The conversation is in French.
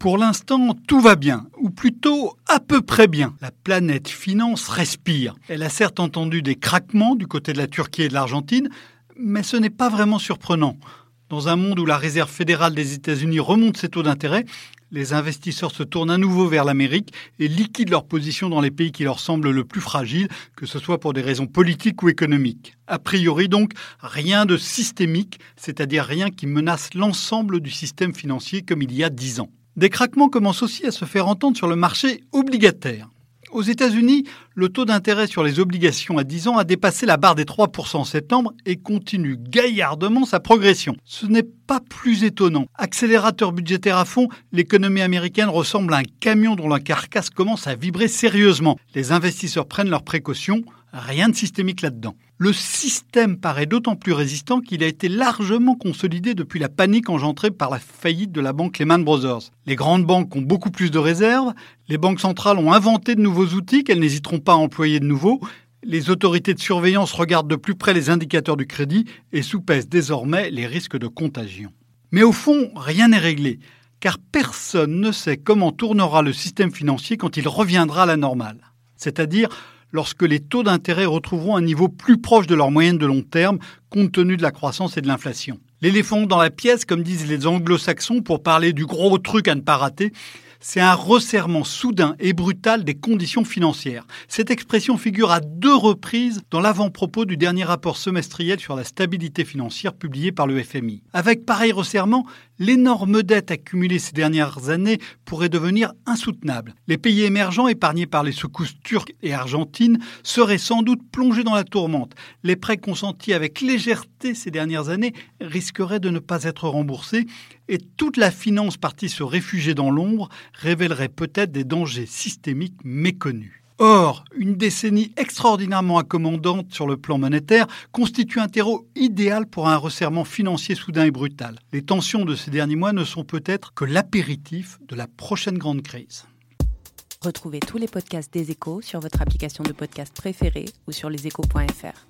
Pour l'instant, tout va bien, ou plutôt à peu près bien. La planète finance respire. Elle a certes entendu des craquements du côté de la Turquie et de l'Argentine, mais ce n'est pas vraiment surprenant. Dans un monde où la Réserve fédérale des États-Unis remonte ses taux d'intérêt, les investisseurs se tournent à nouveau vers l'Amérique et liquident leur position dans les pays qui leur semblent le plus fragiles, que ce soit pour des raisons politiques ou économiques. A priori donc, rien de systémique, c'est-à-dire rien qui menace l'ensemble du système financier comme il y a dix ans. Des craquements commencent aussi à se faire entendre sur le marché obligataire. Aux États-Unis, le taux d'intérêt sur les obligations à 10 ans a dépassé la barre des 3% en septembre et continue gaillardement sa progression. Ce n'est pas plus étonnant. Accélérateur budgétaire à fond, l'économie américaine ressemble à un camion dont la carcasse commence à vibrer sérieusement. Les investisseurs prennent leurs précautions, rien de systémique là-dedans. Le système paraît d'autant plus résistant qu'il a été largement consolidé depuis la panique engendrée par la faillite de la banque Lehman Brothers. Les grandes banques ont beaucoup plus de réserves, les banques centrales ont inventé de nouveaux outils qu'elles n'hésiteront pas à employer de nouveau, les autorités de surveillance regardent de plus près les indicateurs du crédit et soupèsent désormais les risques de contagion. Mais au fond, rien n'est réglé, car personne ne sait comment tournera le système financier quand il reviendra à la normale. C'est-à-dire lorsque les taux d'intérêt retrouveront un niveau plus proche de leur moyenne de long terme, compte tenu de la croissance et de l'inflation. L'éléphant dans la pièce, comme disent les anglo-saxons pour parler du gros truc à ne pas rater, c'est un resserrement soudain et brutal des conditions financières. Cette expression figure à deux reprises dans l'avant-propos du dernier rapport semestriel sur la stabilité financière publié par le FMI. Avec pareil resserrement, l'énorme dette accumulée ces dernières années pourrait devenir insoutenable. Les pays émergents épargnés par les secousses turques et argentines seraient sans doute plongés dans la tourmente. Les prêts consentis avec légèreté ces dernières années risqueraient de ne pas être remboursés et toute la finance partie se réfugier dans l'ombre révélerait peut-être des dangers systémiques méconnus. Or, une décennie extraordinairement accommodante sur le plan monétaire constitue un terreau idéal pour un resserrement financier soudain et brutal. Les tensions de ces derniers mois ne sont peut-être que l'apéritif de la prochaine grande crise. Retrouvez tous les podcasts des échos sur votre application de podcast préférée ou sur leséchos.fr.